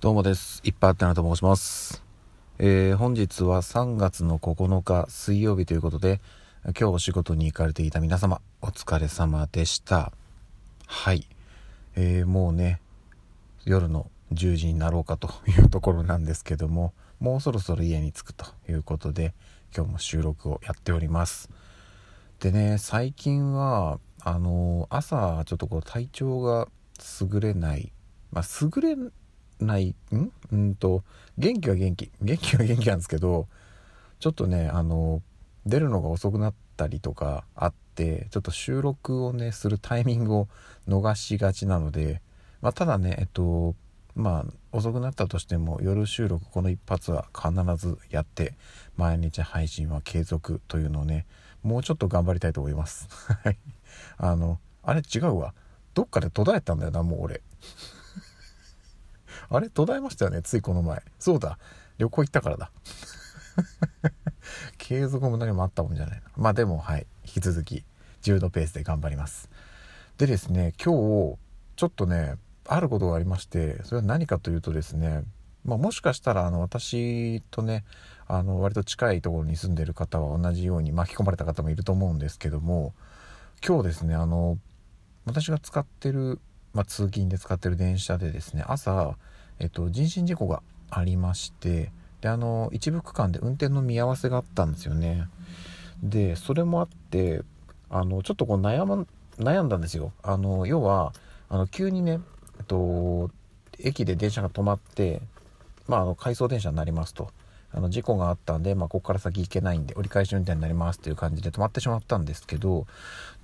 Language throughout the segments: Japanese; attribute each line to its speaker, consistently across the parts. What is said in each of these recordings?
Speaker 1: どうもです。いっぱいあってなと申します。えー本日は3月の9日水曜日ということで、今日お仕事に行かれていた皆様、お疲れ様でした。はい。えーもうね、夜の10時になろうかというところなんですけども、もうそろそろ家に着くということで、今日も収録をやっております。でね、最近は、あの朝、ちょっとこう体調が優れない、まあ、優れない、ん？うんと、元気は元気。元気は元気なんですけど、ちょっとね、あの、出るのが遅くなったりとかあって、ちょっと収録をね、するタイミングを逃しがちなので、まあ、ただね、えっと、まあ、遅くなったとしても、夜収録この一発は必ずやって、毎日配信は継続というのをね、もうちょっと頑張りたいと思います。はい。あの、あれ違うわ。どっかで途絶えたんだよな、もう俺。あれ？途絶えましたよね？ついこの前。そうだ。旅行行ったからだ。継続も何もあったもんじゃないな。まあでもはい。引き続き10度ペースで頑張ります。でですね今日ちょっとねあることがありましてそれは何かというとですねまあ、もしかしたらあの私とねあの割と近いところに住んでる方は同じように巻き込まれた方もいると思うんですけども今日ですねあの私が使ってる、まあ、通勤で使ってる電車でですね朝、えっと、人身事故がありましてであの一部区間で運転の見合わせがあったんですよね。でそれもあってあのちょっとこう悩ま悩んだんですよ。あの要はあの急にね、えっと、駅で電車が止まってまあ、あの回送電車になりますと。あの事故があったんで、まあ、ここから先行けないんで折り返し運転になりますっていう感じで止まってしまったんですけど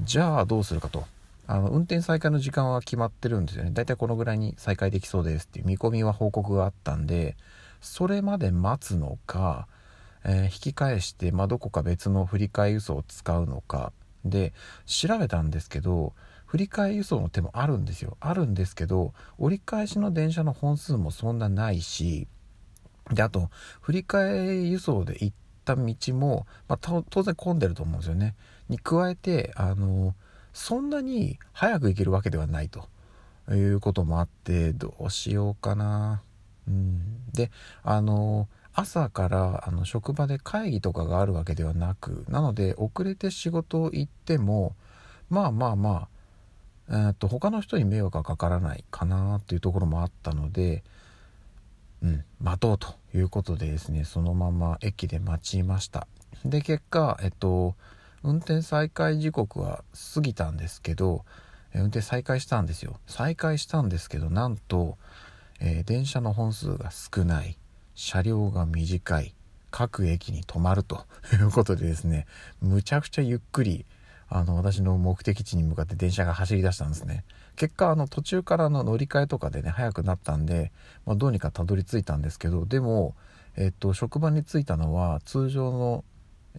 Speaker 1: じゃあどうするかと。あの運転再開の時間は決まってるんですよね。だいたいこのぐらいに再開できそうですっていう見込みは報告があったんでそれまで待つのか、えー引き返して、まあ、どこか別の振り替え輸送を使うのか。で調べたんですけど振り替え輸送の手もあるんですよ。あるんですけど折り返しの電車の本数もそんなないしであと振り替え輸送で行った道も、まあ、当然混んでると思うんですよね。に加えてあのそんなに早く行けるわけではないと。いうこともあってどうしようかな。うん。であの朝からあの職場で会議とかがあるわけではなくなので遅れて仕事行ってもまあまあまあえーっと他の人に迷惑がかからないかなっていうところもあったのでうん、待とうということでですねそのまま駅で待ちました。で結果えっと運転再開時刻は過ぎたんですけどえ運転再開したんですよ。再開したんですけどなんと、えー電車の本数が少ない。車両が短い。各駅に止まると。いうことでですね。むちゃくちゃゆっくりあの私の目的地に向かって電車が走り出したんですね。結果あの途中からの乗り換えとかでね早くなったんで、まあ、どうにかたどり着いたんですけどでも、えっと、職場に着いたのは通常の、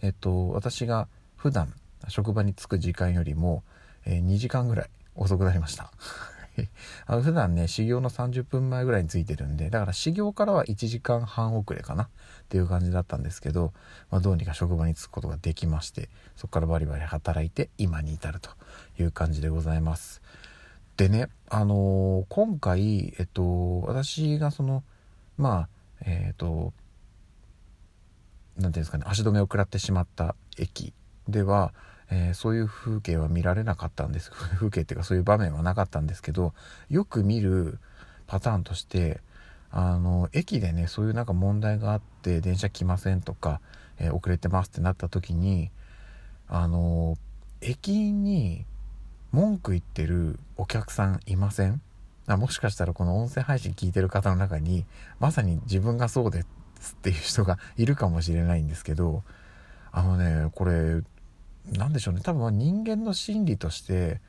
Speaker 1: えっと、私が普段職場に着く時間よりも、えー2時間ぐらい遅くなりました。あの普段ね始業の30分前ぐらいに着いてるんでだから始業からは1時間半遅れかなっていう感じだったんですけど、まあ、どうにか職場に着くことができましてそこからバリバリ働いて今に至るという感じでございます。でねあのー今回えっと私がそのまあえっとなんていうんですかね足止めを食らってしまった駅では、えーそういう風景は見られなかったんです。風景っていうかそういう場面はなかったんですけどよく見るパターンとしてあの駅でねそういうなんか問題があって電車来ませんとか、えー遅れてますってなった時にあの駅員に文句言ってるお客さんいません？あもしかしたらこの音声配信聞いてる方の中にまさに自分がそうですっていう人がいるかもしれないんですけどあのねこれなんでしょうね。多分人間の心理として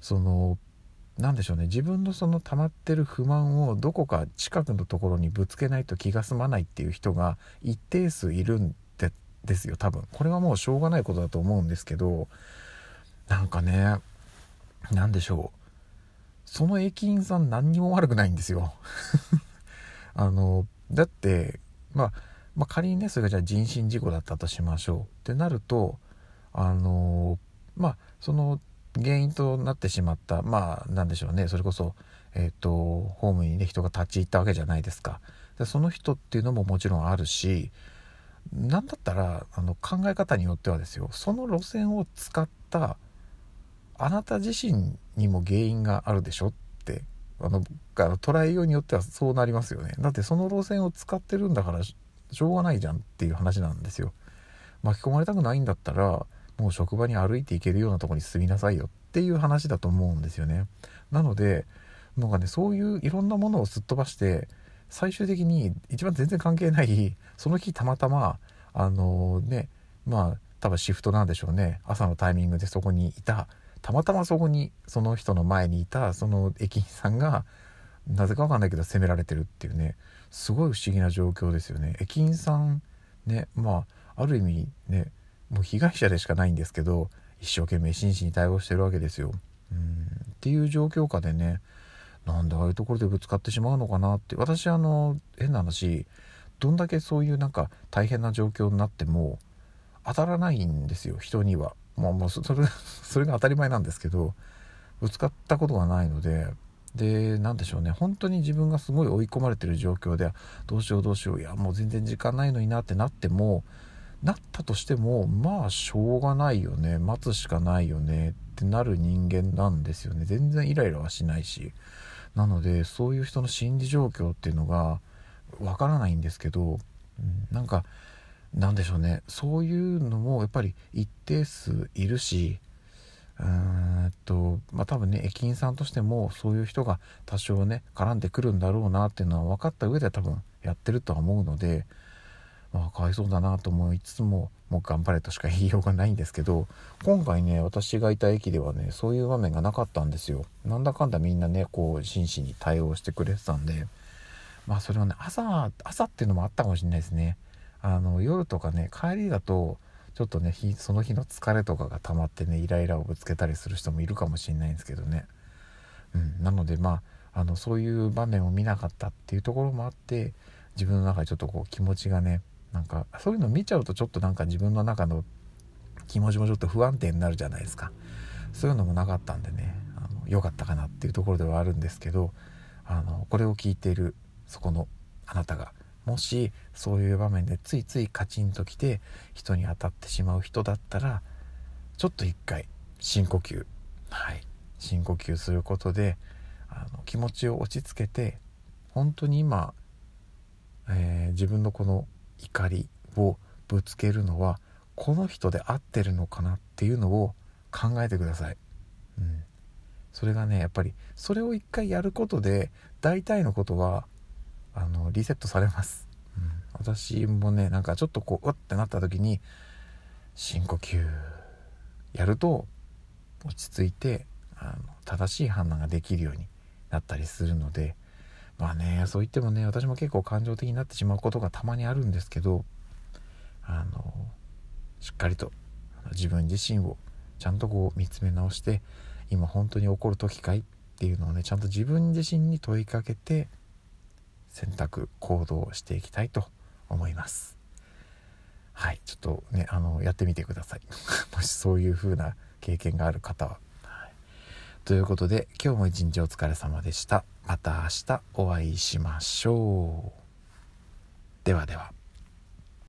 Speaker 1: そのなんでしょうね。自分のその溜まってる不満をどこか近くのところにぶつけないと気が済まないっていう人が一定数いるんでですよ。多分。これはもうしょうがないことだと思うんですけどなんかねなんでしょう。その駅員さん何にも悪くないんですよ。あのだって、まあ、まあ仮にねそれがじゃあ人身事故だったとしましょうってなるとあのまあその原因となってしまったまあなんでしょうね。それこそ、えーと、ホームにね人が立ち入ったわけじゃないですか。でその人っていうのももちろんあるし何だったらあの考え方によってはですよ。その路線を使ったあなた自身にも原因があるでしょってあの捉えようによってはそうなりますよね。だってその路線を使ってるんだからしょうがないじゃんっていう話なんですよ。巻き込まれたくないんだったらもう職場に歩いていけるようなとこに住みなさいよっていう話だと思うんですよね。なのでなんかねそういういろんなものをすっ飛ばして最終的に一番全然関係ないその日たまたまあのねまあ多分シフトなんでしょうね。朝のタイミングでそこにいた。たまたまそこにその人の前にいたその駅員さんがなぜかわかんないけど責められてるっていうね。すごい不思議な状況ですよね。駅員さんねまあある意味ねもう被害者でしかないんですけど一生懸命真摯に対応してるわけですよ。うん。っていう状況下でねなんでああいうところでぶつかってしまうのかなって。私あの変な話どんだけそういうなんか大変な状況になっても当たらないんですよ人には。まあもうそ れそれが当たり前なんですけどぶつかったことがないので。で何でしょうね。本当に自分がすごい追い込まれてる状況でどうしようどうしよう。いやもう全然時間ないのになってなってもなったとしてもまあしょうがないよね。待つしかないよね。ってなる人間なんですよね。全然イライラはしないし。なのでそういう人の心理状況っていうのがわからないんですけど、うん、なんかなんでしょうね。そういうのもやっぱり一定数いるしうーんとまあ多分ね駅員さんとしてもそういう人が多少ね絡んでくるんだろうなっていうのは分かった上で多分やってるとは思うのでまあかわいそうだなと思いつつももう頑張れとしか言いようがないんですけど今回ね私がいた駅ではねそういう場面がなかったんですよ。なんだかんだみんなねこう真摯に対応してくれてたんで。まあそれはね朝朝っていうのもあったかもしれないですね。あの夜とかね帰りだとちょっとねその日の疲れとかが溜まってねイライラをぶつけたりする人もいるかもしれないんですけどね、うん、なのでまああのそういう場面を見なかったっていうところもあって自分の中でちょっとこう気持ちがねなんかそういうの見ちゃうとちょっとなんか自分の中の気持ちもちょっと不安定になるじゃないですか。そういうのもなかったんでねあの良かったかなっていうところではあるんですけどあのこれを聞いているそこのあなたがもしそういう場面でついついカチンときて人に当たってしまう人だったらちょっと一回深呼吸。はい。深呼吸することであの気持ちを落ち着けて本当に今、えー、自分のこの怒りをぶつけるのはこの人で合ってるのかなっていうのを考えてください。うん、それがねやっぱりそれを一回やることで大体のことはあのリセットされます、うん、私もねなんかちょっとこううってなった時に深呼吸やると落ち着いてあの正しい判断ができるようになったりするのでまあねそう言ってもね私も結構感情的になってしまうことがたまにあるんですけどあのしっかりと自分自身をちゃんとこう見つめ直して今本当に起こる時かいっていうのをねちゃんと自分自身に問いかけて選択行動していきたいと思います。はいちょっとねあのやってみてください。もしそういう風な経験がある方は、ということで今日も一日お疲れ様でした。また明日お会いしましょう。ではでは。